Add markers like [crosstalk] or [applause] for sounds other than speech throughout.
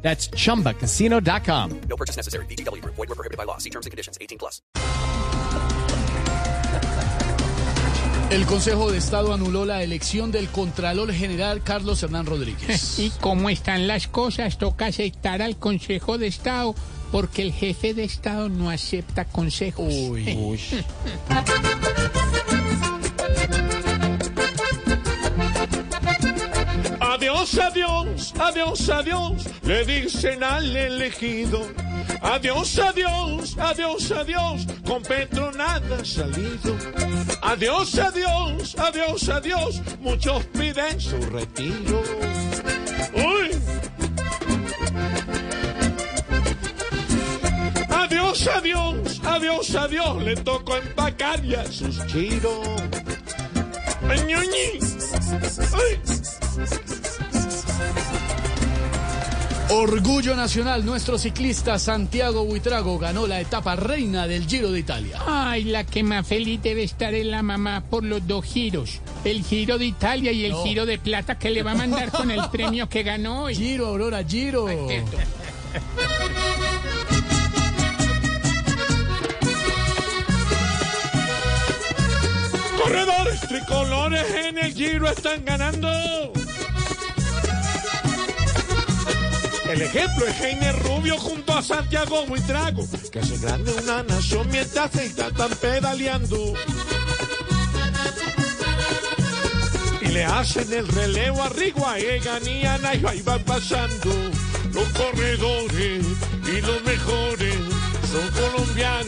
That's chumbacasino.com. No purchase necessary. BGW. Void were prohibited by law. See terms and conditions. 18 plus. El Consejo de Estado anuló la elección del Contralor General Carlos Hernán Rodríguez. [laughs] Y cómo están las cosas, toca aceptar al Consejo de Estado, porque el jefe de Estado no acepta consejos. Uy. [laughs] [laughs] Adiós, adiós, adiós, adiós, le dicen al elegido. Adiós, adiós, adiós, adiós, con Petro nada ha salido. Adiós, adiós, adiós, adiós, muchos piden su retiro. Uy. Adiós, adiós, adiós, adiós, le tocó empacar ya sus chiros. Ñoñi. Ay. Orgullo nacional, nuestro ciclista Santiago Buitrago ganó la etapa reina del Giro de Italia. Ay, la que más feliz debe estar es la mamá por los dos giros. El giro de Italia y el No. giro de plata que le va a mandar con el premio que ganó hoy. Giro, Aurora, Giro. Corredores tricolores en el Giro están ganando. El ejemplo es Heiner Rubio junto a Santiago Buitrago, que hace grande una nación mientras se están pedaleando. Y le hacen el relevo a Riguaegan y a Nairo, ahí van pasando. Los corredores y los mejores son colombianos.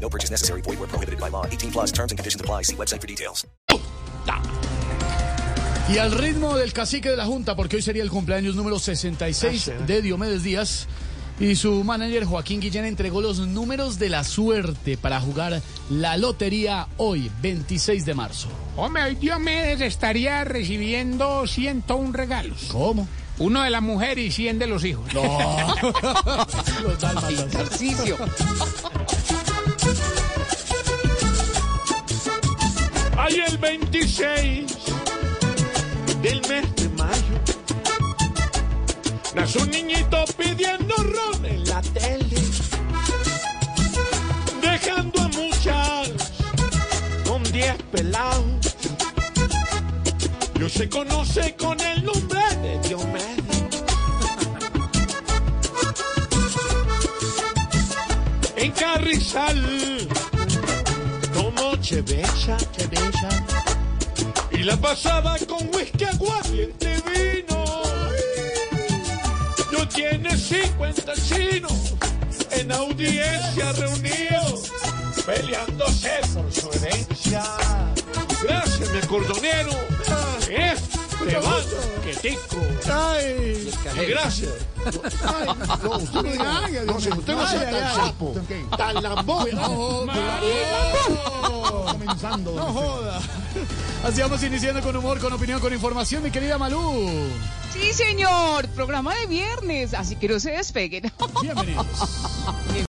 No purchase necessary. Void were prohibited by law. 18 plus terms and conditions apply. See website for details. Y al ritmo del cacique de la Junta, porque hoy sería el cumpleaños número 66 de Diomedes Díaz. Y su manager Joaquín Guillén entregó los números de la suerte para jugar la lotería hoy, 26 de marzo. Hombre, hoy Diomedes estaría recibiendo 101 regalos. ¿Cómo? Uno de la mujer y 100 de los hijos. No. [laughs] [laughs] Los. Hay el 26 del mes de mayo. Nace un niñito pidiendo ron en la tele. Dejando a muchas con 10 pelados. Yo se conoce con el nombre de Diomedes. En Carrizal tomó chevesa, chevesa. Y la pasaba con whisky, aguardiente, vino. Yo tiene 50 chinos en audiencia reunidos, peleándose por su herencia. Gracias, mi cordonero. Ay. Gracias. No, usted no diga, no, usted no sea tan sapo, tan lambón. No, comenzando. No joda. Así vamos iniciando con humor, con opinión, con información, mi querida Malú. Sí, señor, programa de viernes, así que no se despeguen. Bienvenidos. [laughs]